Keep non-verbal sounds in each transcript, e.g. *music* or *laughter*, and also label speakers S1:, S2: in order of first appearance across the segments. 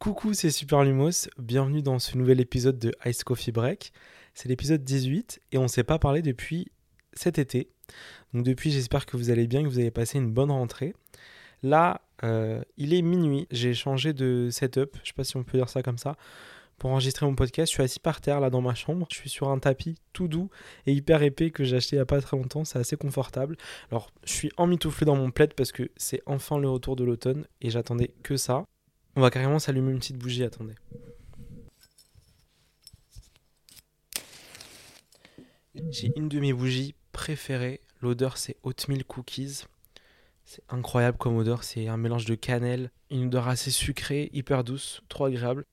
S1: Coucou, c'est Super Lumos. Bienvenue dans ce nouvel épisode de Ice Coffee Break. C'est l'épisode 18 et on ne s'est pas parlé depuis cet été. Donc depuis, j'espère que vous allez bien, que vous avez passé une bonne rentrée. Là, euh, il est minuit. J'ai changé de setup, je sais pas si on peut dire ça comme ça, pour enregistrer mon podcast. Je suis assis par terre là dans ma chambre. Je suis sur un tapis tout doux et hyper épais que j'ai acheté il n'y a pas très longtemps. C'est assez confortable. Alors, je suis emmitouflé dans mon plaid parce que c'est enfin le retour de l'automne et j'attendais que ça. On va carrément s'allumer une petite bougie, attendez. J'ai une de mes bougies préférées. L'odeur, c'est Oatmeal Cookies. C'est incroyable comme odeur. C'est un mélange de cannelle, une odeur assez sucrée, hyper douce, trop agréable.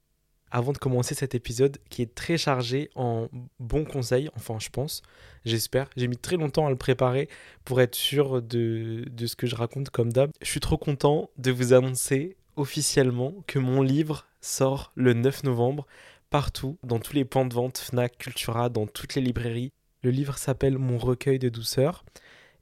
S1: Avant de commencer cet épisode qui est très chargé en bons conseils, enfin je pense, j'espère. J'ai mis très longtemps à le préparer pour être sûr de, de ce que je raconte comme d'hab. Je suis trop content de vous annoncer officiellement que mon livre sort le 9 novembre partout, dans tous les points de vente, Fnac, Cultura, dans toutes les librairies. Le livre s'appelle Mon recueil de douceur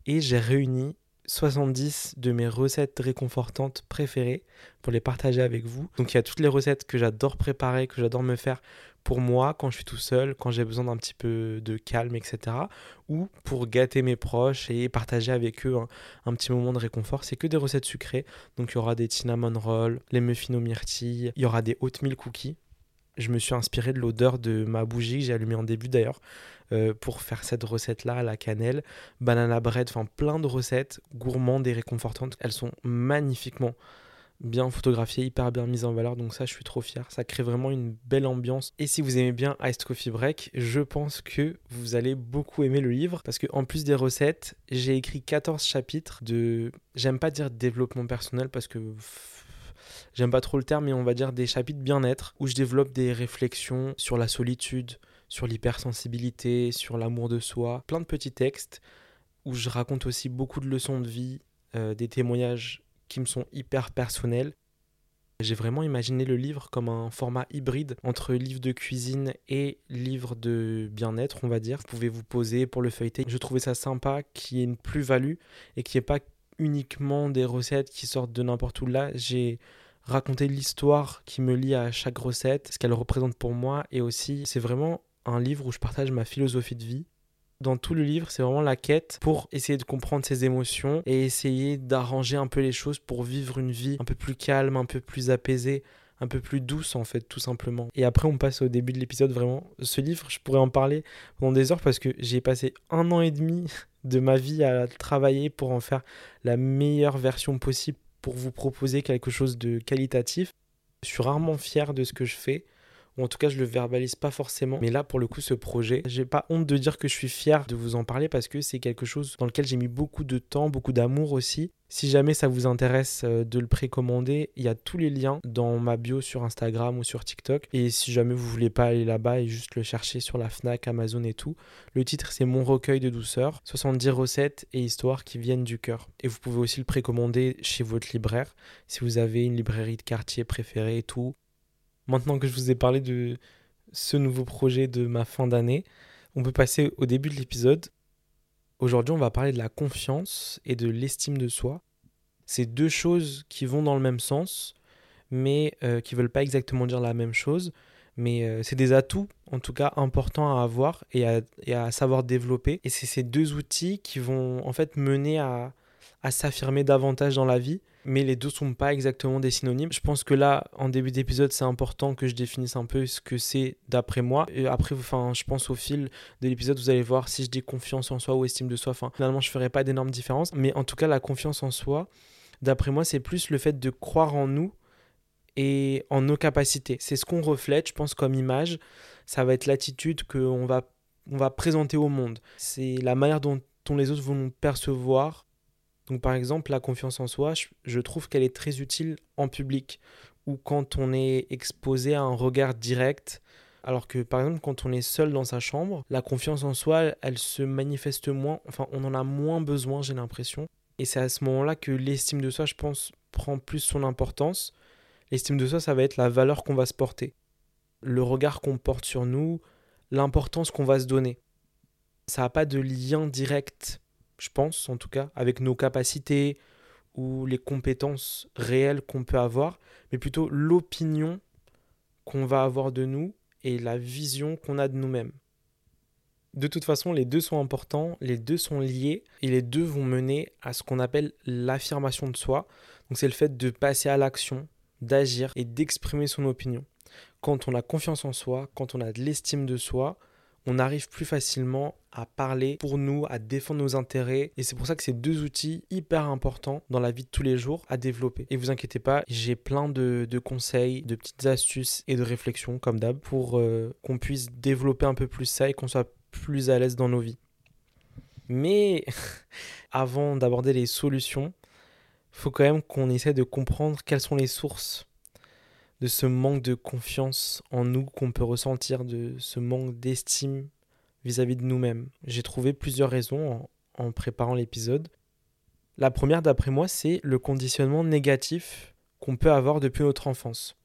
S1: et j'ai réuni 70 de mes recettes réconfortantes préférées pour les partager avec vous. Donc il y a toutes les recettes que j'adore préparer, que j'adore me faire pour moi quand je suis tout seul, quand j'ai besoin d'un petit peu de calme, etc. Ou pour gâter mes proches et partager avec eux un, petit moment de réconfort. C'est que des recettes sucrées. Donc il y aura des cinnamon rolls, les muffins aux myrtilles, il y aura des oatmeal cookies. Je me suis inspiré de l'odeur de ma bougie que j'ai allumée en début d'ailleurs euh, pour faire cette recette-là la cannelle. Banana bread, enfin plein de recettes gourmandes et réconfortantes. Elles sont magnifiquement bien photographiées, hyper bien mises en valeur. Donc ça, je suis trop fier. Ça crée vraiment une belle ambiance. Et si vous aimez bien Iced Coffee Break, je pense que vous allez beaucoup aimer le livre. Parce que en plus des recettes, j'ai écrit 14 chapitres de... J'aime pas dire développement personnel parce que j'aime pas trop le terme, mais on va dire des chapitres bien-être, où je développe des réflexions sur la solitude, sur l'hypersensibilité, sur l'amour de soi, plein de petits textes, où je raconte aussi beaucoup de leçons de vie, euh, des témoignages qui me sont hyper personnels. J'ai vraiment imaginé le livre comme un format hybride entre livre de cuisine et livre de bien-être, on va dire. Vous pouvez vous poser pour le feuilleter. Je trouvais ça sympa qu'il y ait une plus-value et n'y ait pas uniquement des recettes qui sortent de n'importe où. Là, j'ai raconter l'histoire qui me lie à chaque recette, ce qu'elle représente pour moi, et aussi c'est vraiment un livre où je partage ma philosophie de vie. Dans tout le livre, c'est vraiment la quête pour essayer de comprendre ses émotions et essayer d'arranger un peu les choses pour vivre une vie un peu plus calme, un peu plus apaisée, un peu plus douce en fait, tout simplement. Et après, on passe au début de l'épisode vraiment. Ce livre, je pourrais en parler pendant des heures parce que j'ai passé un an et demi *laughs* de ma vie à travailler pour en faire la meilleure version possible pour vous proposer quelque chose de qualitatif. Je suis rarement fier de ce que je fais en tout cas je le verbalise pas forcément. Mais là pour le coup ce projet, j'ai pas honte de dire que je suis fier de vous en parler parce que c'est quelque chose dans lequel j'ai mis beaucoup de temps, beaucoup d'amour aussi. Si jamais ça vous intéresse euh, de le précommander, il y a tous les liens dans ma bio sur Instagram ou sur TikTok. Et si jamais vous voulez pas aller là-bas et juste le chercher sur la Fnac, Amazon et tout, le titre c'est Mon recueil de douceur, 70 recettes et histoires qui viennent du cœur. Et vous pouvez aussi le précommander chez votre libraire si vous avez une librairie de quartier préférée et tout maintenant que je vous ai parlé de ce nouveau projet de ma fin d'année, on peut passer au début de l'épisode. Aujourd'hui, on va parler de la confiance et de l'estime de soi. C'est deux choses qui vont dans le même sens, mais euh, qui ne veulent pas exactement dire la même chose. Mais euh, c'est des atouts, en tout cas, importants à avoir et à, et à savoir développer. Et c'est ces deux outils qui vont en fait mener à, à s'affirmer davantage dans la vie mais les deux sont pas exactement des synonymes. Je pense que là, en début d'épisode, c'est important que je définisse un peu ce que c'est d'après moi. Et après, enfin, je pense au fil de l'épisode, vous allez voir si je dis confiance en soi ou estime de soi. Enfin, finalement, je ferai pas d'énormes différences. Mais en tout cas, la confiance en soi, d'après moi, c'est plus le fait de croire en nous et en nos capacités. C'est ce qu'on reflète, je pense, comme image. Ça va être l'attitude qu'on va, on va présenter au monde. C'est la manière dont, dont les autres vont nous percevoir donc par exemple, la confiance en soi, je, trouve qu'elle est très utile en public ou quand on est exposé à un regard direct. Alors que par exemple, quand on est seul dans sa chambre, la confiance en soi, elle, se manifeste moins, enfin on en a moins besoin, j'ai l'impression. Et c'est à ce moment-là que l'estime de soi, je pense, prend plus son importance. L'estime de soi, ça va être la valeur qu'on va se porter, le regard qu'on porte sur nous, l'importance qu'on va se donner. Ça n'a pas de lien direct je pense en tout cas, avec nos capacités ou les compétences réelles qu'on peut avoir, mais plutôt l'opinion qu'on va avoir de nous et la vision qu'on a de nous-mêmes. De toute façon, les deux sont importants, les deux sont liés et les deux vont mener à ce qu'on appelle l'affirmation de soi. Donc c'est le fait de passer à l'action, d'agir et d'exprimer son opinion. Quand on a confiance en soi, quand on a de l'estime de soi, on arrive plus facilement à parler pour nous, à défendre nos intérêts. Et c'est pour ça que c'est deux outils hyper importants dans la vie de tous les jours à développer. Et vous inquiétez pas, j'ai plein de, conseils, de petites astuces et de réflexions, comme d'hab, pour euh, qu'on puisse développer un peu plus ça et qu'on soit plus à l'aise dans nos vies. Mais *laughs* avant d'aborder les solutions, faut quand même qu'on essaie de comprendre quelles sont les sources de ce manque de confiance en nous qu'on peut ressentir, de ce manque d'estime vis-à-vis de nous-mêmes. J'ai trouvé plusieurs raisons en, préparant l'épisode. La première, d'après moi, c'est le conditionnement négatif qu'on peut avoir depuis notre enfance.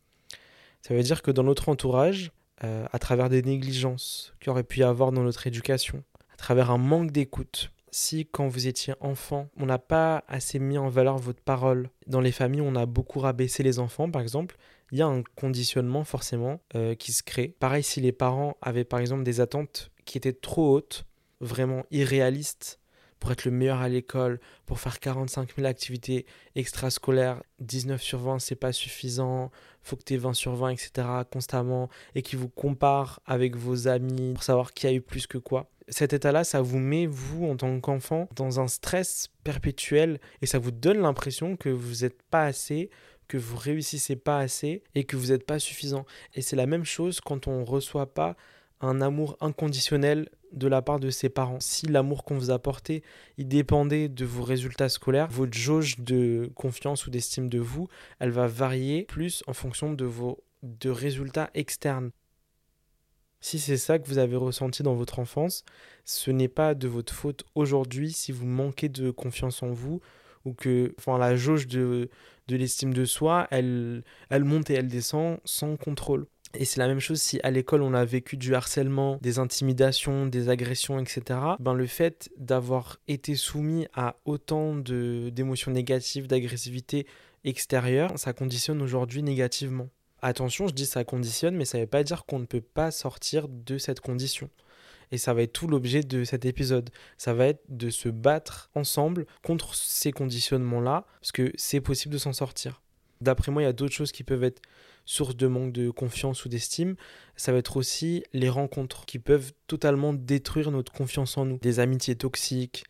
S1: Ça veut dire que dans notre entourage, euh, à travers des négligences qu'il aurait pu y avoir dans notre éducation, à travers un manque d'écoute, si quand vous étiez enfant, on n'a pas assez mis en valeur votre parole, dans les familles on a beaucoup rabaissé les enfants par exemple, il y a un conditionnement forcément euh, qui se crée. Pareil si les parents avaient par exemple des attentes qui étaient trop hautes, vraiment irréalistes, pour être le meilleur à l'école, pour faire 45 000 activités extrascolaires, 19 sur 20 c'est pas suffisant, faut que tu aies 20 sur 20, etc. constamment, et qui vous comparent avec vos amis pour savoir qui a eu plus que quoi. Cet état-là, ça vous met, vous, en tant qu'enfant, dans un stress perpétuel et ça vous donne l'impression que vous n'êtes pas assez, que vous réussissez pas assez et que vous n'êtes pas suffisant. Et c'est la même chose quand on ne reçoit pas un amour inconditionnel de la part de ses parents. Si l'amour qu'on vous apportait, il dépendait de vos résultats scolaires, votre jauge de confiance ou d'estime de vous, elle va varier plus en fonction de vos de résultats externes. Si c'est ça que vous avez ressenti dans votre enfance, ce n'est pas de votre faute aujourd'hui si vous manquez de confiance en vous ou que enfin, la jauge de, de l'estime de soi, elle, elle monte et elle descend sans contrôle. Et c'est la même chose si à l'école on a vécu du harcèlement, des intimidations, des agressions, etc. Ben le fait d'avoir été soumis à autant d'émotions négatives, d'agressivité extérieure, ça conditionne aujourd'hui négativement. Attention, je dis ça conditionne, mais ça ne veut pas dire qu'on ne peut pas sortir de cette condition. Et ça va être tout l'objet de cet épisode. Ça va être de se battre ensemble contre ces conditionnements-là, parce que c'est possible de s'en sortir. D'après moi, il y a d'autres choses qui peuvent être source de manque de confiance ou d'estime, ça va être aussi les rencontres qui peuvent totalement détruire notre confiance en nous. Des amitiés toxiques,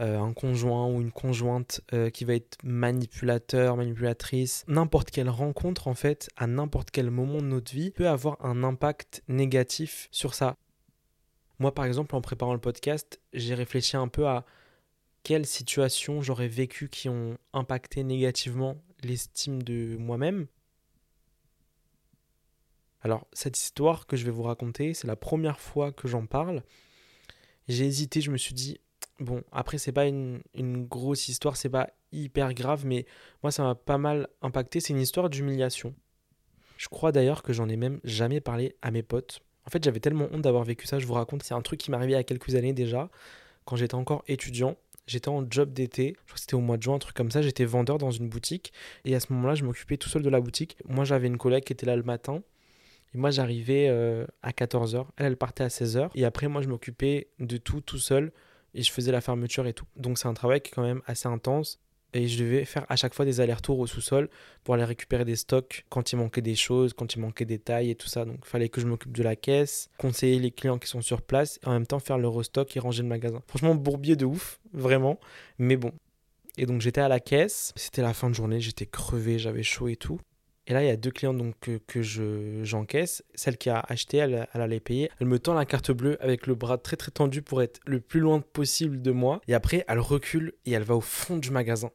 S1: euh, un conjoint ou une conjointe euh, qui va être manipulateur, manipulatrice. N'importe quelle rencontre, en fait, à n'importe quel moment de notre vie, peut avoir un impact négatif sur ça. Moi, par exemple, en préparant le podcast, j'ai réfléchi un peu à quelles situations j'aurais vécu qui ont impacté négativement l'estime de moi-même. Alors, cette histoire que je vais vous raconter, c'est la première fois que j'en parle. J'ai hésité, je me suis dit, bon, après, c'est pas une, grosse histoire, c'est pas hyper grave, mais moi, ça m'a pas mal impacté. C'est une histoire d'humiliation. Je crois d'ailleurs que j'en ai même jamais parlé à mes potes. En fait, j'avais tellement honte d'avoir vécu ça, je vous raconte. C'est un truc qui arrivé il y a quelques années déjà, quand j'étais encore étudiant. J'étais en job d'été, je crois que c'était au mois de juin, un truc comme ça. J'étais vendeur dans une boutique et à ce moment-là, je m'occupais tout seul de la boutique. Moi, j'avais une collègue qui était là le matin et moi, j'arrivais euh, à 14h. Elle, elle partait à 16h. Et après, moi, je m'occupais de tout, tout seul. Et je faisais la fermeture et tout. Donc, c'est un travail qui est quand même assez intense. Et je devais faire à chaque fois des allers-retours au sous-sol pour aller récupérer des stocks quand il manquait des choses, quand il manquait des tailles et tout ça. Donc, il fallait que je m'occupe de la caisse, conseiller les clients qui sont sur place et en même temps faire le restock et ranger le magasin. Franchement, bourbier de ouf, vraiment. Mais bon. Et donc, j'étais à la caisse. C'était la fin de journée. J'étais crevé, j'avais chaud et tout. Et là, il y a deux clients donc, que, que j'encaisse. Celle qui a acheté, elle, elle allait payer. Elle me tend la carte bleue avec le bras très très tendu pour être le plus loin possible de moi. Et après, elle recule et elle va au fond du magasin.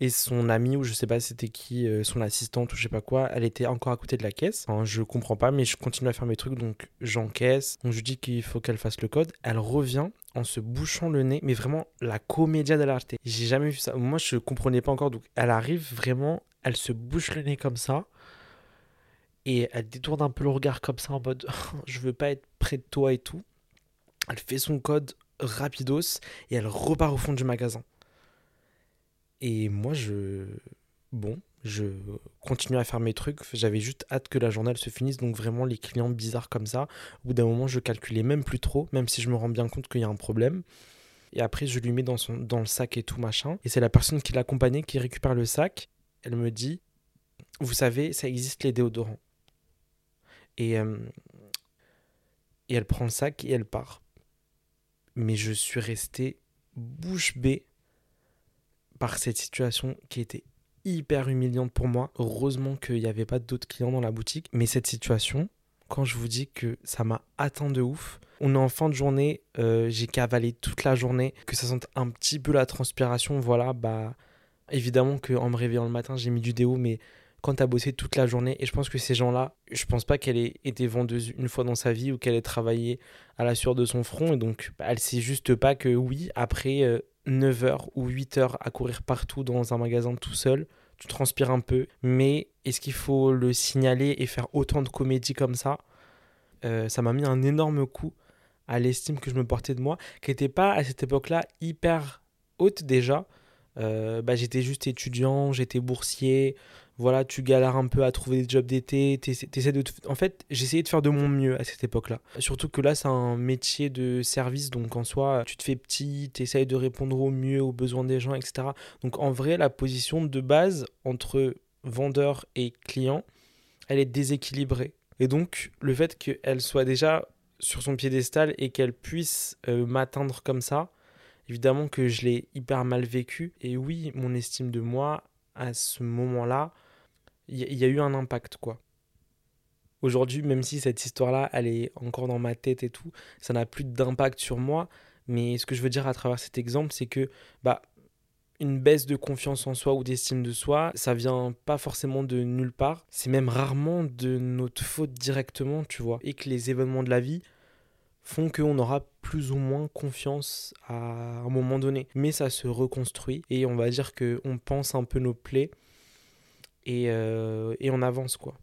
S1: Et son ami, ou je sais pas c'était qui, euh, son assistante ou je sais pas quoi, elle était encore à côté de la caisse. Enfin, je comprends pas, mais je continue à faire mes trucs, donc j'encaisse. Donc je dis qu'il faut qu'elle fasse le code. Elle revient en se bouchant le nez, mais vraiment la comédia dell'arte. J'ai jamais vu ça. Moi, je comprenais pas encore. Donc elle arrive vraiment elle se bouche le nez comme ça. Et elle détourne un peu le regard comme ça en mode *laughs* je veux pas être près de toi et tout. Elle fait son code rapidos et elle repart au fond du magasin. Et moi je bon, je continuais à faire mes trucs. J'avais juste hâte que la journée se finisse. Donc vraiment, les clients bizarres comme ça, au bout d'un moment, je calculais même plus trop, même si je me rends bien compte qu'il y a un problème. Et après, je lui mets dans, son, dans le sac et tout, machin. Et c'est la personne qui l'accompagnait qui récupère le sac. Elle me dit, vous savez, ça existe les déodorants. Et, euh, et elle prend le sac et elle part. Mais je suis resté bouche bée par cette situation qui était hyper humiliante pour moi. Heureusement qu'il n'y avait pas d'autres clients dans la boutique. Mais cette situation, quand je vous dis que ça m'a atteint de ouf, on est en fin de journée, euh, j'ai cavalé toute la journée, que ça sente un petit peu la transpiration, voilà, bah évidemment qu'en me réveillant le matin, j'ai mis du déo, mais quand tu as bossé toute la journée, et je pense que ces gens-là, je pense pas qu'elle ait été vendeuse une fois dans sa vie ou qu'elle ait travaillé à la sueur de son front, et donc bah, elle sait juste pas que oui, après 9 euh, heures ou 8 heures à courir partout dans un magasin tout seul, tu transpires un peu, mais est-ce qu'il faut le signaler et faire autant de comédie comme ça? Euh, Ça m'a mis un énorme coup à l'estime que je me portais de moi, qui n'était pas à cette époque-là hyper haute déjà. Euh, bah, j'étais juste étudiant, j'étais boursier, voilà, tu galères un peu à trouver des jobs d'été, de... En fait, j'essayais de faire de mon mieux à cette époque-là. Surtout que là, c'est un métier de service, donc en soi, tu te fais petit, tu essayes de répondre au mieux aux besoins des gens, etc. Donc en vrai, la position de base entre vendeur et client, elle est déséquilibrée. Et donc, le fait qu'elle soit déjà sur son piédestal et qu'elle puisse euh, m'atteindre comme ça, évidemment que je l'ai hyper mal vécu. Et oui, mon estime de moi, à ce moment-là, il y, a eu un impact, quoi. Aujourd'hui, même si cette histoire-là, elle est encore dans ma tête et tout, ça n'a plus d'impact sur moi. Mais ce que je veux dire à travers cet exemple, c'est que bah, une baisse de confiance en soi ou d'estime de soi, ça vient pas forcément de nulle part. C'est même rarement de notre faute directement, tu vois. Et que les événements de la vie font qu'on aura plus ou moins confiance à un moment donné. Mais ça se reconstruit et on va dire qu'on pense un peu nos plaies euh, et, on avance quoi.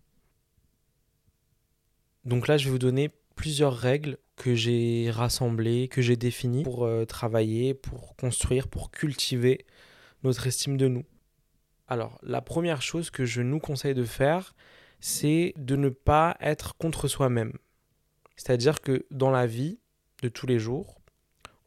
S1: Donc là, je vais vous donner plusieurs règles que j'ai rassemblées, que j'ai définies pour euh, travailler, pour construire, pour cultiver notre estime de nous. Alors, la première chose que je nous conseille de faire, c'est de ne pas être contre soi-même. C'est-à-dire que dans la vie de tous les jours,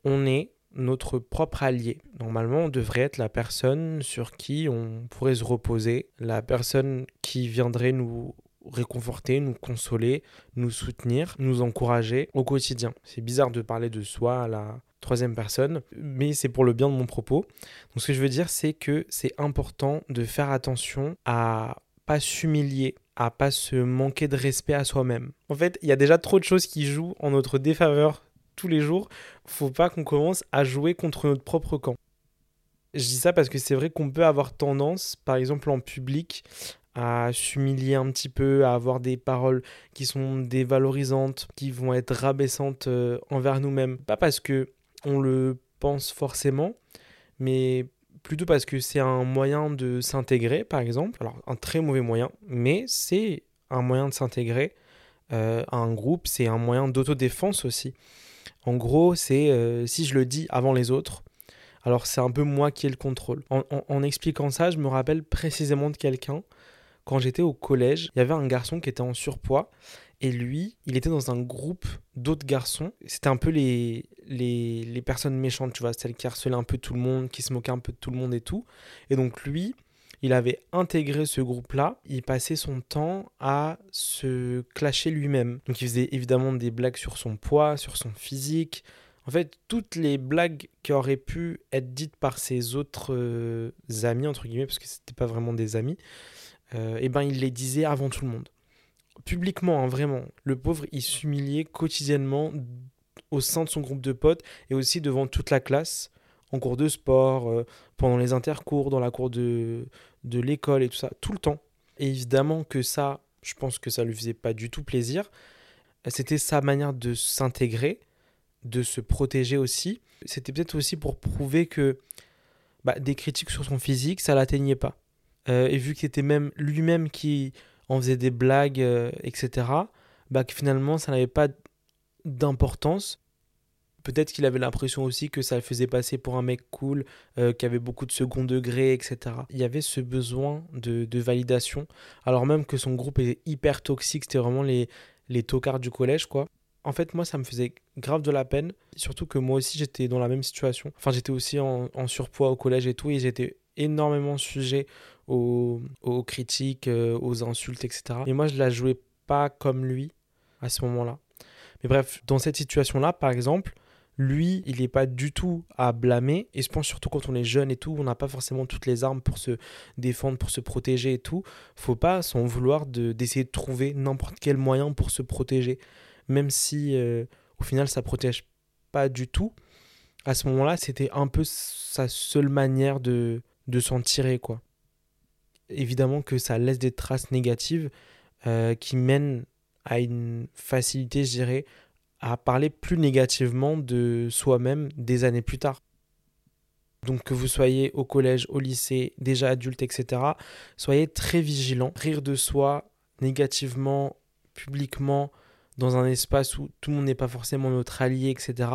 S1: on est notre propre allié. Normalement, on devrait être la personne sur qui on pourrait se reposer, la personne qui viendrait nous réconforter, nous consoler, nous soutenir, nous encourager au quotidien. C'est bizarre de parler de soi à la troisième personne, mais c'est pour le bien de mon propos. Donc ce que je veux dire, c'est que c'est important de faire attention à pas s'humilier, à pas se manquer de respect à soi-même. En fait, il y a déjà trop de choses qui jouent en notre défaveur tous les jours, faut pas qu'on commence à jouer contre notre propre camp. Je dis ça parce que c'est vrai qu'on peut avoir tendance, par exemple en public, à s'humilier un petit peu, à avoir des paroles qui sont dévalorisantes, qui vont être rabaissantes euh, envers nous-mêmes. Pas parce que on le pense forcément, mais plutôt parce que c'est un moyen de s'intégrer, par exemple. Alors, un très mauvais moyen, mais c'est un moyen de s'intégrer euh, à un groupe, c'est un moyen d'autodéfense aussi. En gros, c'est euh, si je le dis avant les autres, alors c'est un peu moi qui ai le contrôle. En, expliquant ça, je me rappelle précisément de quelqu'un. Quand j'étais au collège, il y avait un garçon qui était en surpoids et lui, il était dans un groupe d'autres garçons. C'était un peu les, les, les, personnes méchantes, tu vois, celles qui harcelaient un peu tout le monde, qui se moquaient un peu de tout le monde et tout. Et donc lui, il avait intégré ce groupe-là, il passait son temps à se clasher lui-même. Donc il faisait évidemment des blagues sur son poids, sur son physique. En fait, toutes les blagues qui auraient pu être dites par ses autres euh, amis, entre guillemets, parce que ce n'étaient pas vraiment des amis, euh, eh ben, il les disait avant tout le monde. Publiquement, hein, vraiment. Le pauvre, il s'humiliait quotidiennement au sein de son groupe de potes et aussi devant toute la classe en cours de sport, euh, pendant les intercours, dans la cour de, de l'école et tout ça, tout le temps. Et évidemment que ça, je pense que ça lui faisait pas du tout plaisir. C'était sa manière de s'intégrer, de se protéger aussi. C'était peut-être aussi pour prouver que bah, des critiques sur son physique, ça l'atteignait pas. Euh, et vu qu'il était même lui-même qui en faisait des blagues, euh, etc., bah, que finalement ça n'avait pas d'importance Peut-être qu'il avait l'impression aussi que ça le faisait passer pour un mec cool, euh, qui avait beaucoup de second degré, etc. Il y avait ce besoin de, validation, alors même que son groupe était hyper toxique, c'était vraiment les, les tocards du collège, quoi. En fait, moi, ça me faisait grave de la peine, surtout que moi aussi, j'étais dans la même situation. Enfin, j'étais aussi en, surpoids au collège et tout, et j'étais énormément sujet aux, critiques, euh, aux insultes, etc. Et moi, je la jouais pas comme lui à ce moment-là. Mais bref, dans cette situation-là, par exemple, lui, il n'est pas du tout à blâmer. Et je pense surtout quand on est jeune et tout, on n'a pas forcément toutes les armes pour se défendre, pour se protéger et tout. Faut pas s'en vouloir d'essayer de, trouver n'importe quel moyen pour se protéger. Même si euh, au final ça protège pas du tout. À ce moment-là, c'était un peu sa seule manière de, de s'en tirer, quoi. Évidemment que ça laisse des traces négatives euh, qui mènent à une facilité, je dirais, à parler plus négativement de soi-même des années plus tard. Donc que vous soyez au collège, au lycée, déjà adulte, etc., soyez très vigilant. Rire de soi négativement, publiquement, dans un espace où tout le monde n'est pas forcément notre allié, etc.,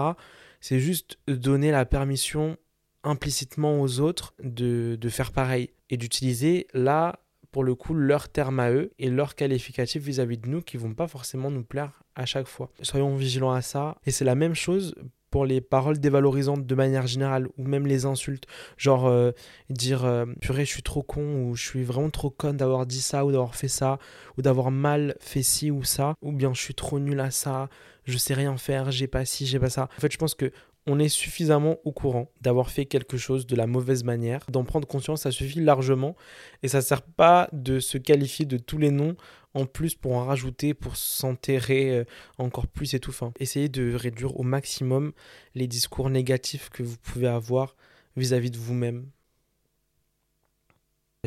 S1: c'est juste donner la permission implicitement aux autres de, de faire pareil et d'utiliser là pour le coup leur terme à eux et leurs qualificatifs vis-à-vis de nous qui vont pas forcément nous plaire à chaque fois. Soyons vigilants à ça. Et c'est la même chose pour les paroles dévalorisantes de manière générale ou même les insultes. Genre euh, dire euh, purée, je suis trop con ou je suis vraiment trop conne d'avoir dit ça ou d'avoir fait ça ou d'avoir mal fait ci ou ça ou bien je suis trop nul à ça, je sais rien faire, j'ai pas ci, j'ai pas ça. En fait, je pense que on est suffisamment au courant d'avoir fait quelque chose de la mauvaise manière, d'en prendre conscience, ça suffit largement. Et ça ne sert pas de se qualifier de tous les noms en plus pour en rajouter, pour s'enterrer euh, encore plus. Enfin, essayez de réduire au maximum les discours négatifs que vous pouvez avoir vis-à-vis de vous-même.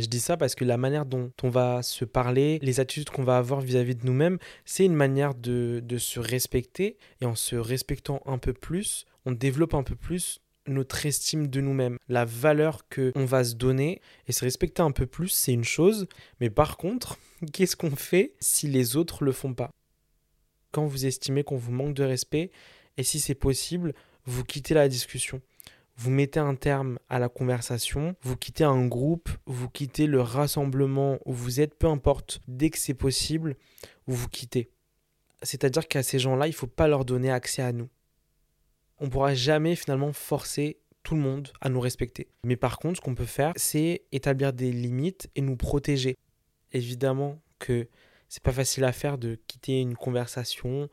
S1: Je dis ça parce que la manière dont on va se parler, les attitudes qu'on va avoir vis-à-vis de nous-mêmes, c'est une manière de, se respecter. Et en se respectant un peu plus, on développe un peu plus notre estime de nous-mêmes, la valeur que on va se donner et se respecter un peu plus, c'est une chose, mais par contre, *laughs* qu'est-ce qu'on fait si les autres le font pas? Quand vous estimez qu'on vous manque de respect et si c'est possible, vous quittez la discussion. Vous mettez un terme à la conversation, vous quittez un groupe, vous quittez le rassemblement où vous êtes, peu importe, dès que c'est possible, vous quittez. C'est-à-dire qu'à ces gens-là, il ne faut pas leur donner accès à nous on pourra jamais finalement forcer tout le monde à nous respecter. Mais par contre, ce qu'on peut faire, c'est établir des limites et nous protéger. Évidemment que c'est pas facile à faire de quitter une conversation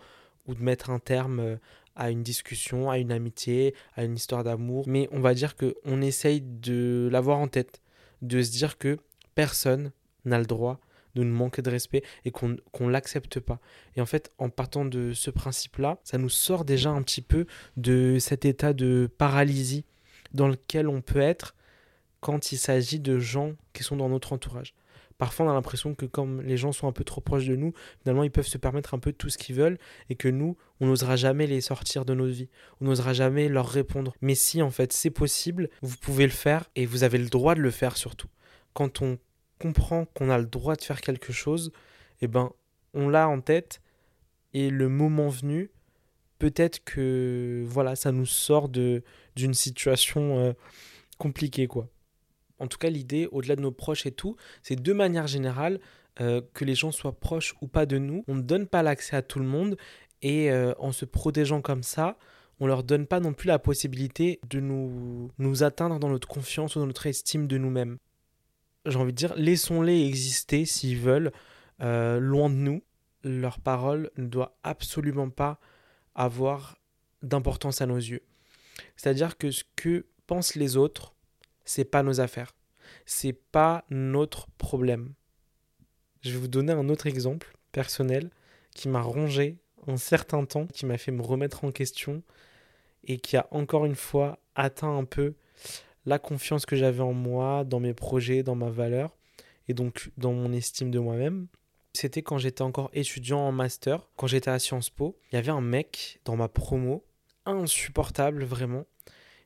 S1: ou de mettre un terme euh, à une discussion, à une amitié, à une histoire d'amour, mais on va dire que on essaye de l'avoir en tête, de se dire que personne n'a le droit de nous manquer de respect et qu'on ne l'accepte pas. Et en fait, en partant de ce principe-là, ça nous sort déjà un petit peu de cet état de paralysie dans lequel on peut être quand il s'agit de gens qui sont dans notre entourage. Parfois, on a l'impression que comme les gens sont un peu trop proches de nous, finalement, ils peuvent se permettre un peu tout ce qu'ils veulent et que nous, on n'osera jamais les sortir de notre vie. On n'osera jamais leur répondre. Mais si, en fait, c'est possible, vous pouvez le faire et vous avez le droit de le faire surtout. Quand on comprend qu'on a le droit de faire quelque chose, eh ben, on l'a en tête et le moment venu, peut-être que voilà, ça nous sort de d'une situation euh, compliquée quoi. En tout cas, l'idée, au-delà de nos proches et tout, c'est de manière générale euh, que les gens soient proches ou pas de nous. On ne donne pas l'accès à tout le monde et euh, en se protégeant comme ça, on leur donne pas non plus la possibilité de nous, nous atteindre dans notre confiance ou dans notre estime de nous-mêmes j'ai envie de dire, laissons-les exister s'ils veulent, euh, loin de nous. Leur parole ne doit absolument pas avoir d'importance à nos yeux. C'est-à-dire que ce que pensent les autres, c'est pas nos affaires. C'est pas notre problème. Je vais vous donner un autre exemple personnel qui m'a rongé un certain temps, qui m'a fait me remettre en question et qui a encore une fois atteint un peu la confiance que j'avais en moi, dans mes projets, dans ma valeur et donc dans mon estime de moi-même. C'était quand j'étais encore étudiant en master, quand j'étais à Sciences Po. Il y avait un mec dans ma promo, insupportable vraiment.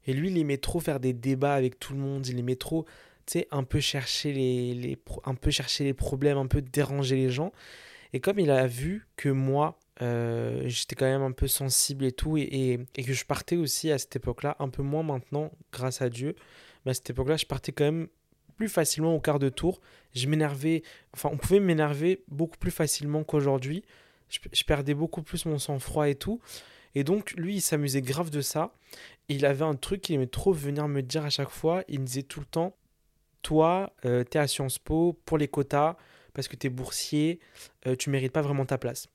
S1: Et lui, il aimait trop faire des débats avec tout le monde. Il aimait trop, tu sais, un peu chercher les, un peu chercher les problèmes, un peu déranger les gens. Et comme il a vu que moi, euh, j'étais quand même un peu sensible et tout, et, que je partais aussi à cette époque-là, un peu moins maintenant, grâce à Dieu, mais à cette époque-là, je partais quand même plus facilement au quart de tour. Je m'énervais, enfin, on pouvait m'énerver beaucoup plus facilement qu'aujourd'hui. Je, je, perdais beaucoup plus mon sang-froid et tout. Et donc, lui, il s'amusait grave de ça. il avait un truc qu'il aimait trop venir me dire à chaque fois. Il me disait tout le temps Toi, euh, t'es à Sciences Po pour les quotas, parce que t'es boursier, euh, tu mérites pas vraiment ta place.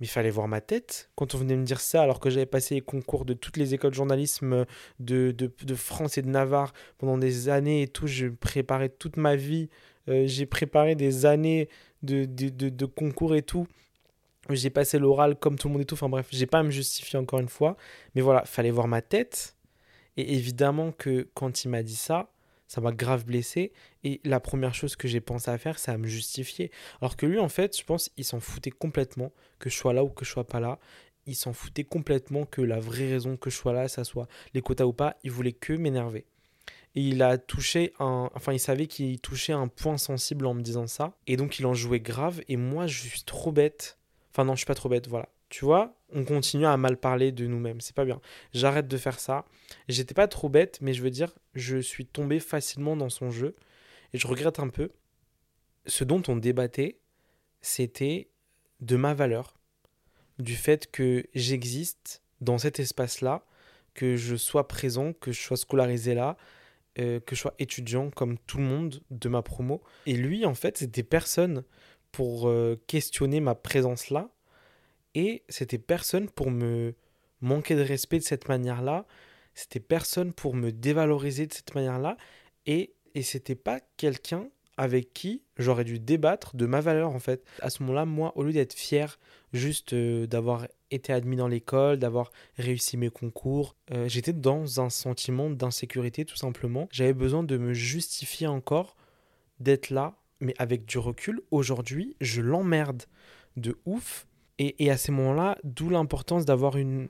S1: Mais il fallait voir ma tête quand on venait me dire ça, alors que j'avais passé les concours de toutes les écoles de journalisme de, de, France et de Navarre pendant des années et tout. Je préparais toute ma vie. Euh, j'ai préparé des années de, de, de, concours et tout. J'ai passé l'oral comme tout le monde et tout. Enfin bref, j'ai pas à me justifier encore une fois. Mais voilà, fallait voir ma tête. Et évidemment que quand il m'a dit ça, ça m'a grave blessé. Et la première chose que j'ai pensé à faire, c'est à me justifier. Alors que lui, en fait, je pense, il s'en foutait complètement que je sois là ou que je sois pas là. Il s'en foutait complètement que la vraie raison que je sois là, ça soit les quotas ou pas. Il voulait que m'énerver. Et il a touché un. Enfin, il savait qu'il touchait un point sensible en me disant ça. Et donc, il en jouait grave. Et moi, je suis trop bête. Enfin, non, je suis pas trop bête, voilà. Tu vois, on continue à mal parler de nous-mêmes. C'est pas bien. J'arrête de faire ça. J'étais pas trop bête, mais je veux dire, je suis tombé facilement dans son jeu. Et je regrette un peu. Ce dont on débattait, c'était de ma valeur. Du fait que j'existe dans cet espace-là, que je sois présent, que je sois scolarisé là, euh, que je sois étudiant comme tout le monde de ma promo. Et lui, en fait, c'était personne pour euh, questionner ma présence là. Et c'était personne pour me manquer de respect de cette manière-là. C'était personne pour me dévaloriser de cette manière-là. Et, et c'était pas quelqu'un avec qui j'aurais dû débattre de ma valeur en fait. À ce moment-là, moi, au lieu d'être fier juste euh, d'avoir été admis dans l'école, d'avoir réussi mes concours, euh, j'étais dans un sentiment d'insécurité tout simplement. J'avais besoin de me justifier encore d'être là, mais avec du recul, aujourd'hui, je l'emmerde de ouf. Et, à ces moments-là, d'où l'importance d'avoir une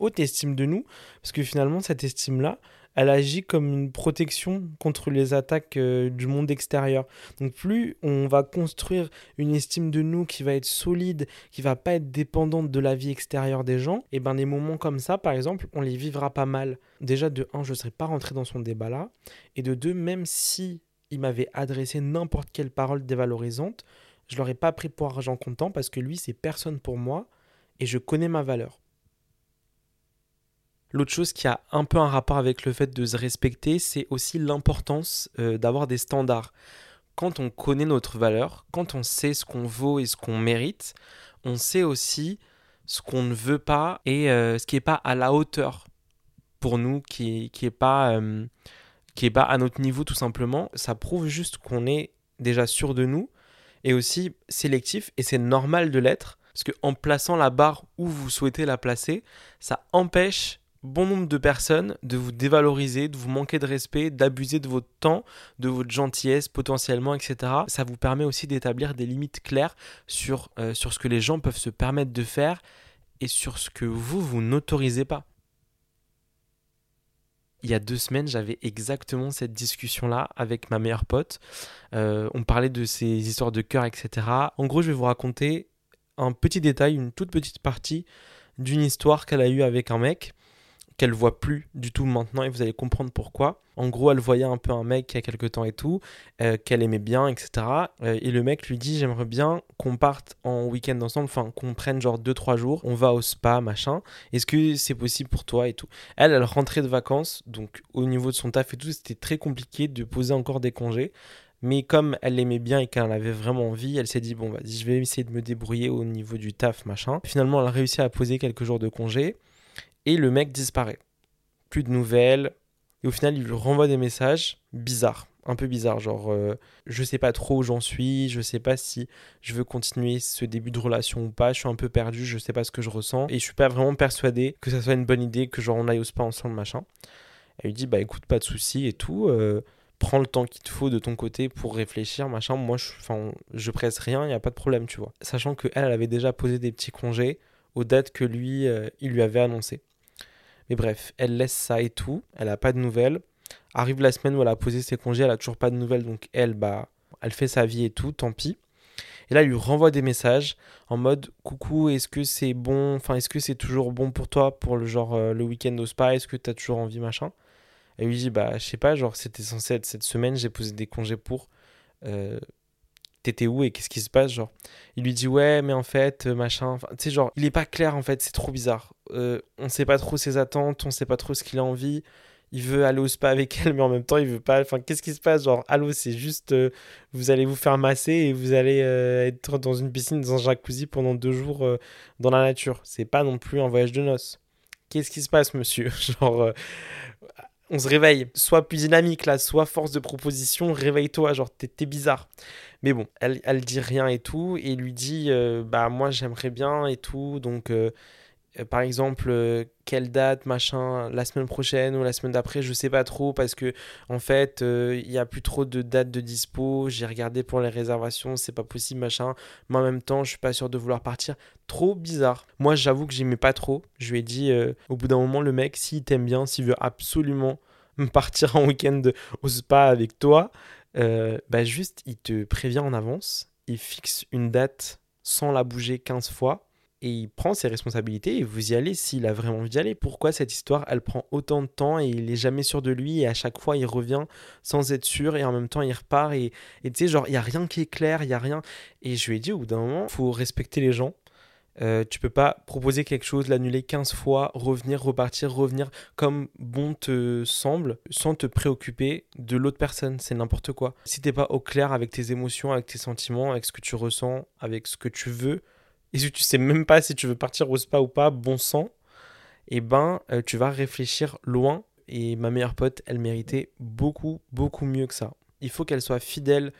S1: haute estime de nous, parce que finalement, cette estime-là, elle agit comme une protection contre les attaques euh, du monde extérieur. Donc plus on va construire une estime de nous qui va être solide, qui va pas être dépendante de la vie extérieure des gens, et ben des moments comme ça, par exemple, on les vivra pas mal. Déjà de un, je ne serais pas rentré dans son débat là, et de deux, même si il m'avait adressé n'importe quelle parole dévalorisante, je l'aurais pas pris pour argent comptant parce que lui c'est personne pour moi et je connais ma valeur. L'autre chose qui a un peu un rapport avec le fait de se respecter, c'est aussi l'importance euh, d'avoir des standards. Quand on connaît notre valeur, quand on sait ce qu'on vaut et ce qu'on mérite, on sait aussi ce qu'on ne veut pas et euh, ce qui n'est pas à la hauteur pour nous, qui n'est pas, euh, qui est pas à notre niveau tout simplement. Ça prouve juste qu'on est déjà sûr de nous et aussi sélectif et c'est normal de l'être parce qu'en plaçant la barre où vous souhaitez la placer, ça empêche bon nombre de personnes de vous dévaloriser, de vous manquer de respect, d'abuser de votre temps, de votre gentillesse potentiellement, etc. Ça vous permet aussi d'établir des limites claires sur, euh, sur ce que les gens peuvent se permettre de faire et sur ce que vous, vous n'autorisez pas. Il y a deux semaines, j'avais exactement cette discussion-là avec ma meilleure pote. Euh, on parlait de ces histoires de cœur, etc. En gros, je vais vous raconter un petit détail, une toute petite partie d'une histoire qu'elle a eue avec un mec qu'elle voit plus du tout maintenant et vous allez comprendre pourquoi. En gros, elle voyait un peu un mec il y a quelques temps et tout, euh, qu'elle aimait bien, etc. Euh, et le mec lui dit J'aimerais bien qu'on parte en week-end ensemble, enfin qu'on prenne genre 2-3 jours, on va au spa, machin. Est-ce que c'est possible pour toi et tout? Elle, elle rentrait de vacances, donc au niveau de son taf et tout, c'était très compliqué de poser encore des congés. Mais comme elle l'aimait bien et qu'elle avait vraiment envie, elle s'est dit bon vas-y, je vais essayer de me débrouiller au niveau du taf, machin. Finalement, elle a réussi à poser quelques jours de congé et le mec disparaît. Plus de nouvelles. Et au final, il lui renvoie des messages bizarres, un peu bizarres, genre euh, je sais pas trop où j'en suis, je sais pas si je veux continuer ce début de relation ou pas, je suis un peu perdu, je sais pas ce que je ressens et je suis pas vraiment persuadé que ça soit une bonne idée que genre on aille au spa ensemble machin. Elle lui dit bah écoute pas de soucis et tout, euh, prends le temps qu'il te faut de ton côté pour réfléchir machin. Moi je, je presse rien, il y a pas de problème tu vois. Sachant que elle, avait déjà posé des petits congés aux dates que lui euh, il lui avait annoncé. Mais bref, elle laisse ça et tout. Elle n'a pas de nouvelles. Arrive la semaine où elle a posé ses congés, elle a toujours pas de nouvelles. Donc elle, bah, elle fait sa vie et tout, tant pis. Et là, il lui renvoie des messages en mode coucou, est-ce que c'est bon, enfin, est-ce que c'est toujours bon pour toi pour le genre euh, le week-end au spa, est-ce que tu as toujours envie, machin? Et lui dit, bah, je sais pas, genre, c'était censé être cette semaine, j'ai posé des congés pour. Euh, t'étais où et qu'est-ce qui se passe genre il lui dit ouais mais en fait euh, machin tu sais genre il est pas clair en fait c'est trop bizarre euh, on sait pas trop ses attentes on sait pas trop ce qu'il a envie. Il veut aller au spa avec elle mais en même temps il veut pas enfin qu'est-ce qui se passe? Genre allô c'est juste euh, vous allez vous faire masser et vous allez être dans une piscine dans un jacuzzi pendant deux jours dans la nature. C'est pas non plus un voyage de noces. Qu'est-ce qui se passe monsieur? *laughs* Genre on se réveille. Soit plus dynamique là, soit force de proposition, réveille-toi, genre t'es bizarre. Mais bon, elle, elle dit rien et tout, et lui dit, euh, bah moi j'aimerais bien et tout, donc euh, euh, par exemple, quelle date, machin, la semaine prochaine ou la semaine d'après, je sais pas trop, parce que en fait, il y a plus trop de dates de dispo, j'ai regardé pour les réservations, c'est pas possible, machin, mais en même temps, je suis pas sûr de vouloir partir. Trop bizarre. Moi, j'avoue que j'aimais pas trop, je lui ai dit, au bout d'un moment, le mec, s'il t'aime bien, s'il veut absolument *laughs* partir en week-end au spa avec toi, euh, bah juste, il te prévient en avance, il fixe une date sans la bouger 15 fois, et il prend ses responsabilités et vous y allez s'il a vraiment envie d'y aller. Pourquoi cette histoire, elle prend autant de temps et il est jamais sûr de lui et à chaque fois il revient sans être sûr et en même temps il repart et tu sais, genre, il n'y a rien qui est clair, il n'y a rien. Et je lui ai dit au bout d'un moment, faut respecter les gens. Euh, tu peux pas proposer quelque chose, l'annuler 15 fois, revenir, repartir, revenir comme bon te semble, sans te préoccuper de l'autre personne. C'est n'importe quoi. Si t'es pas au clair avec tes émotions, avec tes sentiments, avec ce que tu ressens, avec ce que tu veux, et si tu sais même pas si tu veux partir au spa ou pas, bon sang, eh ben euh, tu vas réfléchir loin. Et ma meilleure pote, elle méritait beaucoup, beaucoup mieux que ça. Il faut qu'elle soit fidèle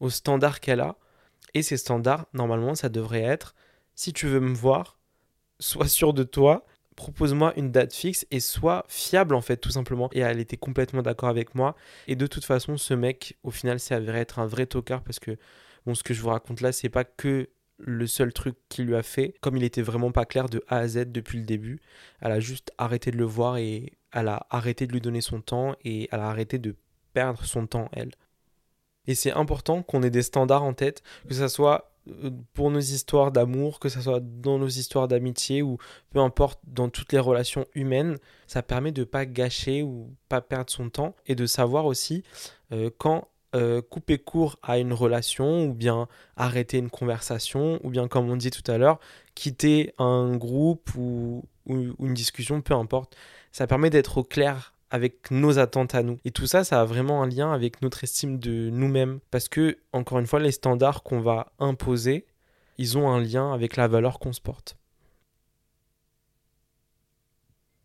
S1: aux standards qu'elle a. Et ces standards, normalement, ça devrait être si tu veux me voir, *laughs* sois sûr de toi, propose-moi une date fixe et sois fiable en fait tout simplement. Et elle était complètement d'accord avec moi. Et de toute façon, ce mec, au final, s'est avéré être un vrai tocard parce que bon, ce que je vous raconte là, c'est pas que le seul truc qu'il lui a fait. Comme il était vraiment pas clair de A à Z depuis le début, elle a juste arrêté de le voir et elle a arrêté de lui donner son temps et elle a arrêté de perdre son temps elle. Et c'est important qu'on ait des standards en tête, que ça soit euh, pour nos histoires d'amour, que ce soit dans nos histoires d'amitié ou peu importe dans toutes les relations humaines, ça permet de pas gâcher ou pas perdre son temps et de savoir aussi euh, quand euh, couper court à une relation ou bien arrêter une conversation ou bien comme on dit tout à l'heure quitter un groupe ou, ou une discussion, peu importe. Ça permet d'être au clair avec nos attentes à nous. Et tout ça, ça a vraiment un lien avec notre estime de nous-mêmes. Parce que, encore une fois, les standards qu'on va imposer, ils ont un lien avec la valeur qu'on se porte.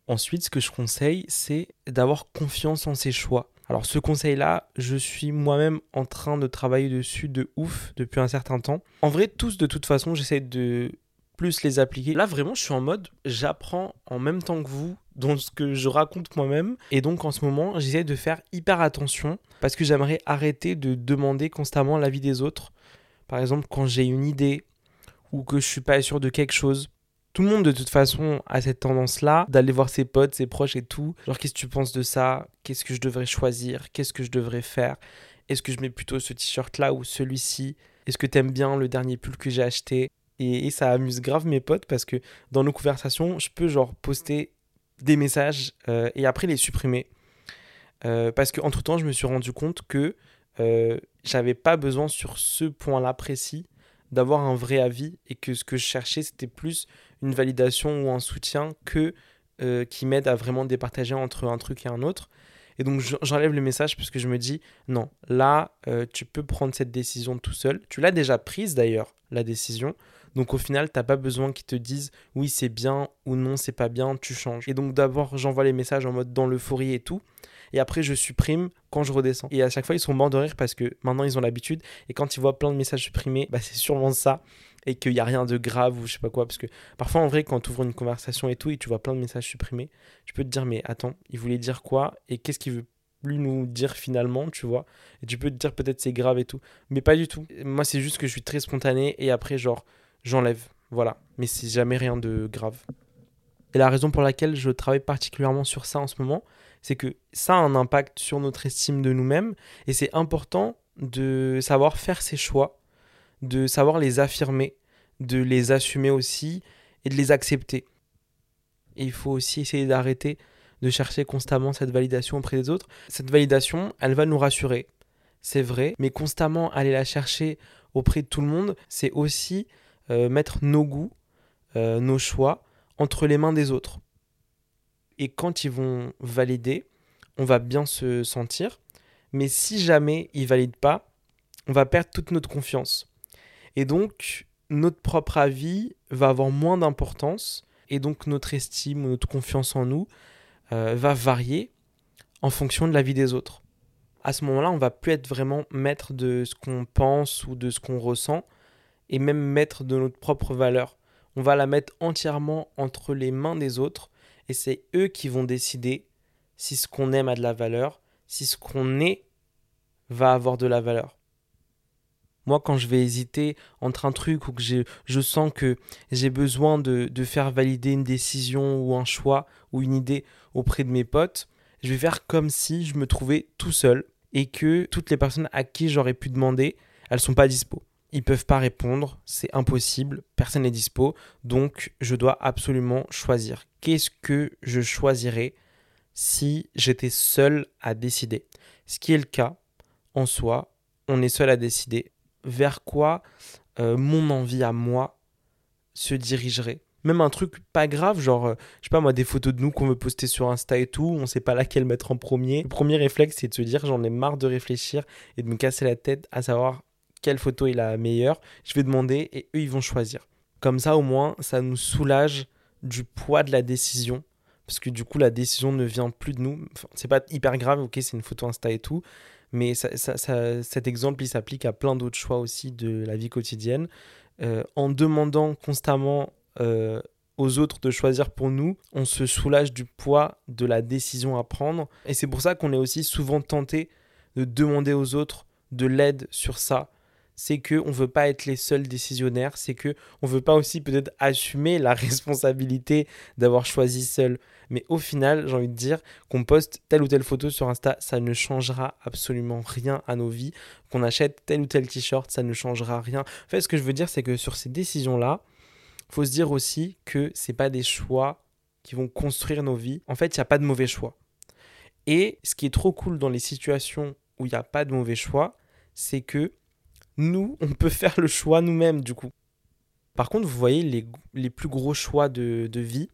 S1: Ensuite, ce que je conseille, c'est d'avoir confiance en ses choix. Alors ce conseil-là, je suis moi-même en train de travailler dessus de ouf depuis un certain temps. En vrai, tous de toute façon, j'essaie de plus les appliquer. Là, vraiment, je suis en mode, j'apprends en même temps que vous dans ce que je raconte moi-même. Et donc, en ce moment, j'essaie de faire hyper attention parce que j'aimerais arrêter de demander constamment l'avis des autres. Par exemple, quand j'ai une idée ou que je suis pas sûr de quelque chose. Tout le monde, de toute façon, a cette tendance-là d'aller voir ses potes, ses proches et tout. Genre, qu'est-ce que tu penses de ça? Qu'est-ce que je devrais choisir? Qu'est-ce que je devrais faire? Est-ce que je mets plutôt ce t-shirt-là ou celui-ci? Est-ce que tu aimes bien le dernier pull que j'ai acheté? Et, ça amuse grave mes potes parce que dans nos conversations, je peux genre poster des messages euh, et après les supprimer. Euh, parce qu'entre temps, je me suis rendu compte que euh, j'avais pas besoin sur ce point-là précis d'avoir un vrai avis et que ce que je cherchais, c'était plus une validation ou un soutien que qui m'aide à vraiment départager entre un truc et un autre. Et donc j'enlève le message parce que je me dis, non, là, tu peux prendre cette décision tout seul. Tu l'as déjà prise d'ailleurs, la décision. Donc au final, t'as pas besoin qu'ils te disent oui c'est bien ou non c'est pas bien, tu changes. Et donc d'abord j'envoie les messages en mode dans l'euphorie et tout. Et après je supprime quand je redescends. Et à chaque fois ils sont morts de rire parce que maintenant ils ont l'habitude. Et quand ils voient plein de messages supprimés, bah, c'est sûrement ça. Et qu'il n'y a rien de grave ou je sais pas quoi. Parce que parfois en vrai quand tu ouvres une conversation et tout et tu vois plein de messages supprimés, tu peux te dire mais attends, il voulait dire quoi Et qu'est-ce qu'il veut plus nous dire finalement, tu vois? Et tu peux te dire peut-être c'est grave et tout. Mais pas du tout. Moi c'est juste que je suis très spontané et après genre j'enlève. Voilà. Mais c'est jamais rien de grave. Et la raison pour laquelle je travaille particulièrement sur ça en ce moment, c'est que ça a un impact sur notre estime de nous-mêmes et c'est important de savoir faire ses choix, de savoir les affirmer, de les assumer aussi et de les accepter. Il faut aussi essayer d'arrêter de chercher constamment cette validation auprès des autres. Cette validation, elle va nous rassurer, c'est vrai, mais constamment aller la chercher auprès de tout le monde, c'est aussi euh, mettre nos goûts, euh, nos choix entre les mains des autres. Et quand ils vont valider, on va bien se sentir, mais si jamais ils valident pas, on va perdre toute notre confiance. Et donc, notre propre avis va avoir moins d'importance, et donc notre estime, notre confiance en nous euh, va varier en fonction de la vie des autres. À ce moment-là, on va plus être vraiment maître de ce qu'on pense ou de ce qu'on ressent, et même maître de notre propre valeur. On va la mettre entièrement entre les mains des autres, et c'est eux qui vont décider si ce qu'on aime a de la valeur, si ce qu'on est va avoir de la valeur. Moi, quand je vais hésiter entre un truc ou que je sens que j'ai besoin de, faire valider une décision ou un choix ou une idée auprès de mes potes, je vais faire comme si je me trouvais tout seul et que toutes les personnes à qui j'aurais pu demander, elles sont pas dispo. Ils peuvent pas répondre, c'est impossible, personne n'est dispo, donc je dois absolument choisir. Qu'est-ce que je choisirais si j'étais seul à décider? Ce qui est le cas en soi, on est seul à décider vers quoi euh, mon envie à moi se dirigerait. Même un truc pas grave, genre, euh, je sais pas moi, des photos de nous qu'on veut poster sur Insta et tout, on sait pas laquelle mettre en premier. Le premier réflexe, c'est de se dire, j'en ai marre de réfléchir et de me casser la tête à savoir quelle photo est la meilleure. Je vais demander et eux, ils vont choisir. Comme ça, au moins, ça nous soulage du poids de la décision. Parce que du coup, la décision ne vient plus de nous. Enfin, c'est pas hyper grave, ok, c'est une photo Insta et tout. Mais cet exemple, il s'applique à plein d'autres choix aussi de la vie quotidienne. Euh, en demandant constamment euh, aux autres de choisir pour nous, on se soulage du poids de la décision à prendre. Et c'est pour ça qu'on est aussi souvent tenté de demander aux autres de l'aide sur ça, c'est que on veut pas être les seuls décisionnaires, c'est que on veut pas aussi peut-être assumer la *laughs* responsabilité d'avoir choisi seul. Mais au final, j'ai envie de dire qu'on poste telle ou telle photo sur Insta, ça ne changera absolument rien à nos vies. Qu'on achète tel ou tel t-shirt, ça ne changera rien. En fait, ce que je veux dire, c'est que sur ces décisions-là, faut se dire aussi que c'est pas des choix qui vont construire nos vies. En fait, il n'y a pas de mauvais choix. Et ce qui est trop cool dans les situations où il n'y a pas de mauvais choix, c'est que nous, on peut faire le choix nous-mêmes du coup. Par contre, vous voyez, les, les plus gros choix de, de, vie,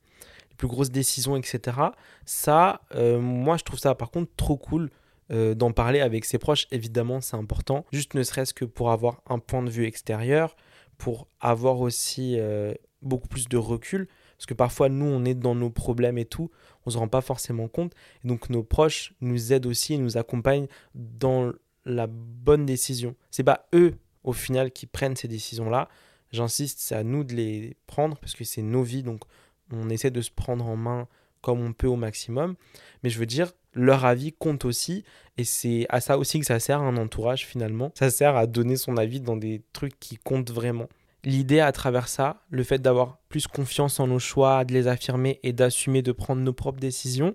S1: les plus grosses décisions, etc., ça, euh, moi, je trouve ça par contre trop cool euh, d'en parler avec ses proches. Évidemment, c'est important, juste ne serait-ce que pour avoir un point de vue extérieur, pour avoir aussi euh, beaucoup plus de recul. Parce que parfois, nous, on est dans nos problèmes et tout, on ne se rend pas forcément compte. Et donc, nos proches nous aident aussi et nous accompagnent dans la bonne décision. C'est pas eux, au final, qui prennent ces décisions-là. J'insiste, c'est à nous de les prendre parce que c'est nos vies, donc on essaie de se prendre en main comme on peut au maximum. Mais je veux dire, leur avis compte aussi, et c'est à ça aussi que ça sert un entourage finalement. Ça sert à donner son avis dans des trucs qui comptent vraiment. L'idée à travers ça, le fait d'avoir plus confiance en nos choix, de les affirmer et d'assumer de prendre nos propres décisions,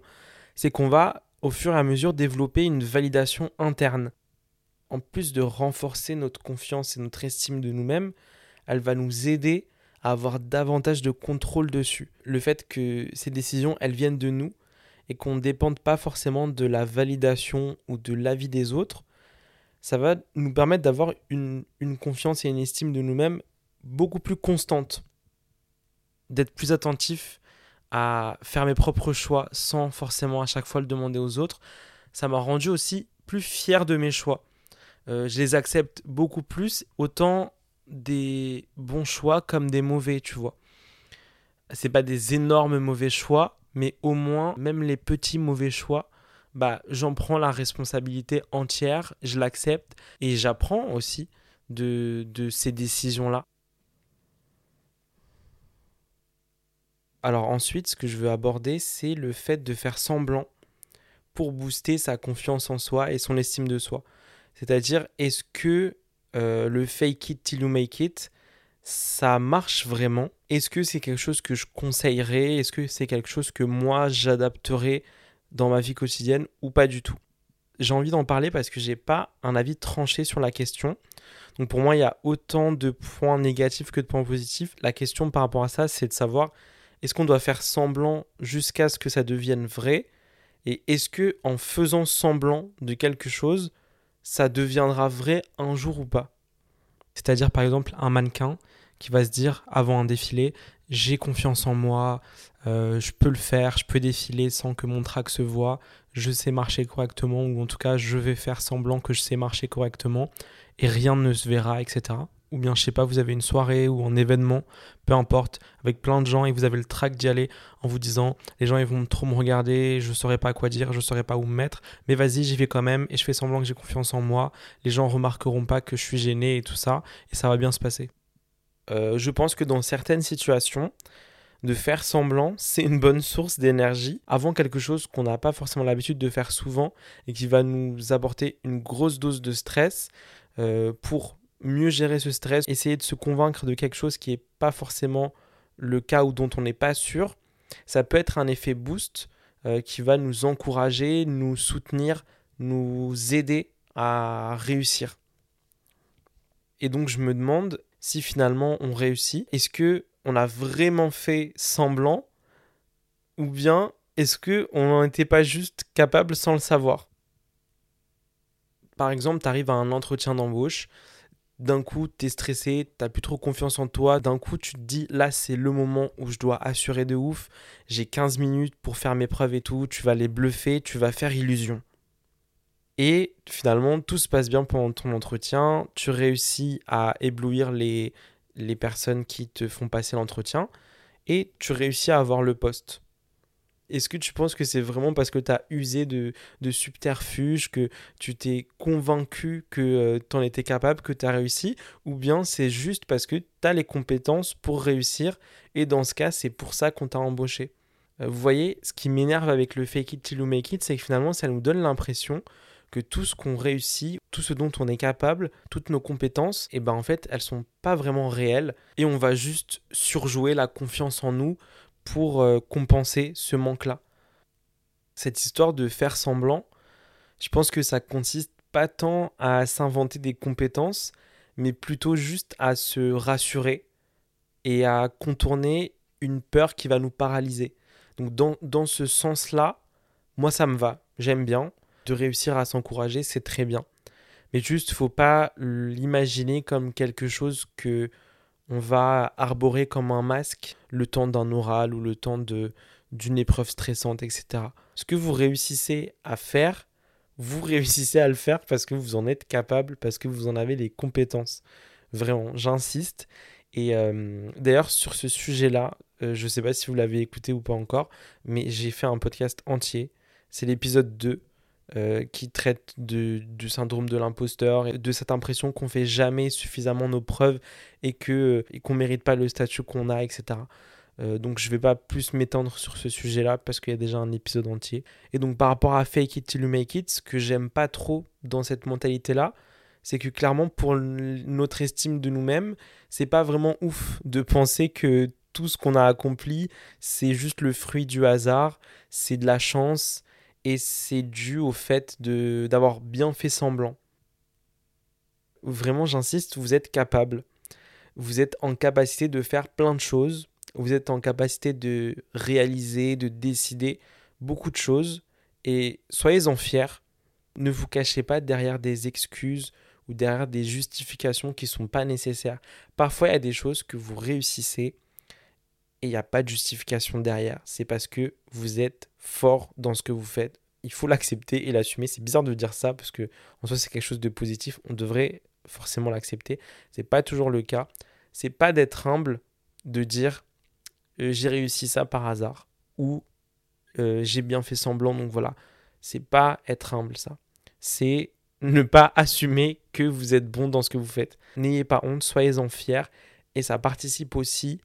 S1: c'est qu'on va au fur et à mesure développer une validation interne en plus de renforcer notre confiance et notre estime de nous-mêmes, elle va nous aider à avoir davantage de contrôle dessus. Le fait que ces décisions, elles viennent de nous et qu'on ne dépende pas forcément de la validation ou de l'avis des autres, ça va nous permettre d'avoir une, une, confiance et une estime de nous-mêmes beaucoup plus constante, d'être plus attentif à faire mes propres choix sans forcément à chaque fois le demander aux autres. Ça m'a rendu aussi plus fier de mes choix. Euh, je les accepte beaucoup plus, autant des bons choix comme des mauvais, tu vois. C'est pas des énormes mauvais choix, mais au moins, même les petits mauvais choix, bah, j'en prends la responsabilité entière, je l'accepte et j'apprends aussi de, de ces décisions-là. Alors ensuite, ce que je veux aborder, c'est le fait de faire semblant pour booster sa confiance en soi et son estime de soi. C'est-à-dire, est-ce que euh, le fake it till you make it, ça marche vraiment? Est-ce que c'est quelque chose que je conseillerais? Est-ce que c'est quelque chose que moi j'adapterais dans ma vie quotidienne ou pas du tout? J'ai envie d'en parler parce que j'ai pas un avis tranché sur la question. Donc pour moi, il y a autant de points négatifs que de points positifs. La question par rapport à ça, c'est de savoir est-ce qu'on doit faire semblant jusqu'à ce que ça devienne vrai? Et est-ce que en faisant semblant de quelque chose, ça deviendra vrai un jour ou pas C'est-à-dire par exemple un mannequin qui va se dire avant un défilé, j'ai confiance en moi, euh, je peux le faire, je peux défiler sans que mon track se voit, je sais marcher correctement, ou en tout cas je vais faire semblant que je sais marcher correctement, et rien ne se verra, etc. Ou bien, je sais pas, vous avez une soirée ou un événement, peu importe, avec plein de gens, et vous avez le track d'y aller en vous disant, les gens ils vont trop me regarder, je saurais pas quoi dire, je saurais pas où me mettre, mais vas-y, j'y vais quand même, et je fais semblant que j'ai confiance en moi, les gens remarqueront pas que je suis gêné et tout ça, et ça va bien se passer. Euh, je pense que dans certaines situations, de faire semblant, c'est une bonne source d'énergie avant quelque chose qu'on n'a pas forcément l'habitude de faire souvent et qui va nous apporter une grosse dose de stress euh, pour mieux gérer ce stress, essayer de se convaincre de quelque chose qui n'est pas forcément le cas ou dont on n'est pas sûr. Ça peut être un effet boost euh, qui va nous encourager, nous soutenir, nous aider à réussir. Et donc je me demande, si finalement on réussit Est-ce que on a vraiment fait semblant ou bien est-ce que on n'en était pas juste capable sans le savoir? Par exemple, tu arrives à un entretien d'embauche, d'un coup, tu es stressé, tu n'as plus trop confiance en toi, d'un coup, tu te dis là, c'est le moment où je dois assurer de ouf, j'ai 15 minutes pour faire mes preuves et tout, tu vas les bluffer, tu vas faire illusion. Et finalement, tout se passe bien pendant ton entretien. Tu réussis à éblouir les, les personnes qui te font passer l'entretien. Et tu réussis à avoir le poste. Est-ce que tu penses que c'est vraiment parce que tu as usé de, de subterfuge, que tu t'es convaincu que euh, tu en étais capable, que tu as réussi? Ou bien c'est juste parce que tu as les compétences pour réussir et dans ce cas, c'est pour ça qu'on t'a embauché? Euh, Vous voyez, ce qui m'énerve avec le fake it till you make it, c'est que finalement, ça nous donne l'impression que tout ce qu'on réussit, tout ce dont on est capable, toutes nos compétences, et eh ben en fait, elles sont pas vraiment réelles et on va juste surjouer la confiance en nous pour euh, compenser ce manque-là. Cette histoire de faire semblant, je pense que ça consiste pas tant à s'inventer des compétences, mais plutôt juste à se rassurer et à contourner une peur qui va nous paralyser. Donc dans, dans ce sens-là, moi ça me va, j'aime bien de réussir à s'encourager, c'est très bien. Mais juste, faut pas l'imaginer comme quelque chose que on va arborer comme un masque le temps d'un oral ou le temps d'une épreuve stressante, etc. Ce que vous réussissez à faire, vous réussissez à le faire parce que vous en êtes capable, parce que vous en avez les compétences. Vraiment, j'insiste. Et euh, d'ailleurs, sur ce sujet-là, euh, je ne sais pas si vous l'avez écouté ou pas encore, mais j'ai fait un podcast entier. C'est l'épisode 2 euh, qui traite du syndrome de l'imposteur de cette impression qu'on fait jamais suffisamment nos preuves et que et qu'on mérite pas le statut qu'on a, etc. Euh, donc je vais pas plus m'étendre sur ce sujet-là parce qu'il y a déjà un épisode entier. Et donc par rapport à fake it till you make it, ce que j'aime pas trop dans cette mentalité-là, c'est que clairement pour notre estime de nous-mêmes, c'est pas vraiment ouf de penser que tout ce qu'on a accompli, c'est juste le fruit du hasard, c'est de la chance, et c'est dû au fait d'avoir bien fait semblant. Vraiment, j'insiste, vous êtes capable. Vous êtes en capacité de faire plein de choses. Vous êtes en capacité de réaliser, de décider beaucoup de choses. Et soyez-en fiers. Ne vous cachez pas derrière des excuses ou derrière des justifications qui ne sont pas nécessaires. Parfois, il y a des choses que vous réussissez et il n'y a pas de justification derrière. C'est parce que vous êtes fort dans ce que vous faites. Il faut l'accepter et l'assumer. C'est bizarre de dire ça parce que en soi c'est quelque chose de positif. On devrait forcément l'accepter. C'est pas toujours le cas. C'est pas d'être humble de dire euh, j'ai réussi ça par hasard ou euh, j'ai bien fait semblant donc voilà. C'est pas être humble ça. C'est ne pas assumer que vous êtes bon dans ce que vous faites. N'ayez pas honte, soyez-en fiers et ça participe aussi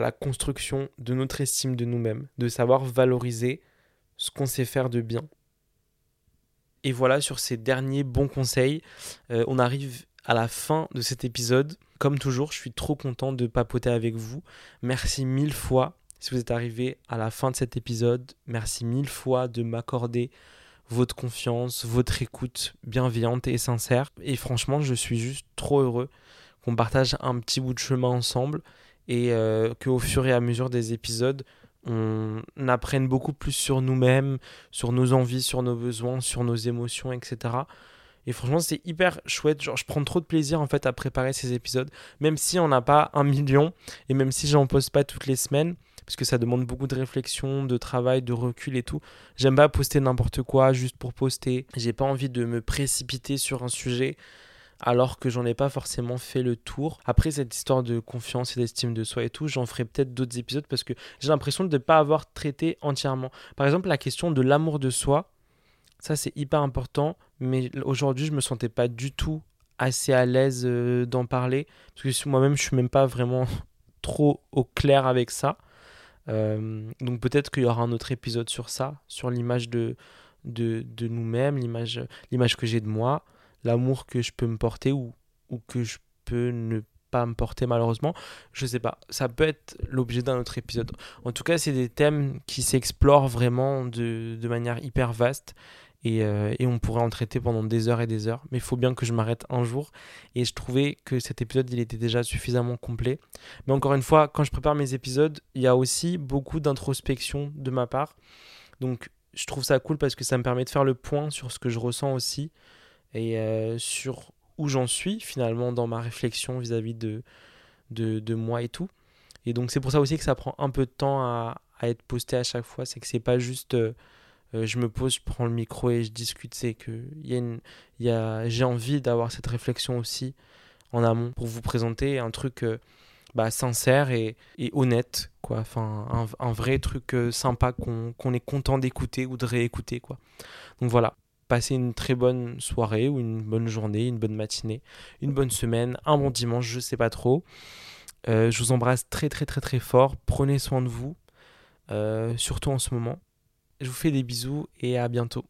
S1: la construction de notre estime de nous-mêmes, de savoir valoriser ce qu'on sait faire de bien. Et voilà, sur ces derniers bons conseils, euh, on arrive à la fin de cet épisode. Comme toujours, je suis trop content de papoter avec vous. Merci mille fois si vous êtes arrivé à la fin de cet épisode. Merci mille fois de m'accorder votre confiance, votre écoute bienveillante et sincère. Et franchement, je suis juste trop heureux qu'on partage un petit bout de chemin ensemble et euh, qu'au fur et à mesure des épisodes, on apprenne beaucoup plus sur nous-mêmes, sur nos envies, sur nos besoins, sur nos émotions, etc. Et franchement, c'est hyper chouette. Genre, je prends trop de plaisir en fait à préparer ces épisodes, même si on n'a pas un million et même si j'en poste pas toutes les semaines, parce que ça demande beaucoup de réflexion, de travail, de recul et tout. J'aime pas poster n'importe quoi juste pour poster. J'ai pas envie de me précipiter sur un sujet alors que j'en ai pas forcément fait le tour. Après cette histoire de confiance et d'estime de soi et tout, j'en ferai peut-être d'autres épisodes parce que j'ai l'impression de ne pas avoir traité entièrement. Par exemple, la question de l'amour de soi, ça c'est hyper important, mais aujourd'hui je me sentais pas du tout assez à l'aise euh, d'en parler parce que moi-même je suis même pas vraiment *laughs* trop au clair avec ça. Euh, donc peut-être qu'il y aura un autre épisode sur ça, sur l'image de, de, de nous-mêmes, l'image, l'image que j'ai de moi l'amour que je peux me porter ou, ou que je peux ne pas me porter malheureusement. Je sais pas, ça peut être l'objet d'un autre épisode. En tout cas, c'est des thèmes qui s'explorent vraiment de, de, manière hyper vaste et, euh, et, on pourrait en traiter pendant des heures et des heures. Mais il faut bien que je m'arrête un jour et je trouvais que cet épisode il était déjà suffisamment complet. Mais encore une fois, quand je prépare mes épisodes, il y a aussi beaucoup d'introspection de ma part. Donc je trouve ça cool parce que ça me permet de faire le point sur ce que je ressens aussi et euh, sur où j'en suis finalement dans ma réflexion vis-à-vis de, de, de, moi et tout. Et donc c'est pour ça aussi que ça prend un peu de temps à, être posté à chaque fois. C'est que c'est pas juste euh, euh, je me pose, je prends le micro et je discute. C'est que j'ai envie d'avoir cette réflexion aussi en amont pour vous présenter un truc bah, sincère et, et, honnête. Quoi. Enfin, un, vrai truc sympa qu'on, qu'on est content d'écouter ou de réécouter. Quoi. Donc voilà passez une très bonne soirée ou une bonne journée, une bonne matinée, une bonne semaine, un bon dimanche, je sais pas trop. Euh, je vous embrasse très très très très fort. Prenez soin de vous, euh, surtout en ce moment. Je vous fais des bisous et à bientôt.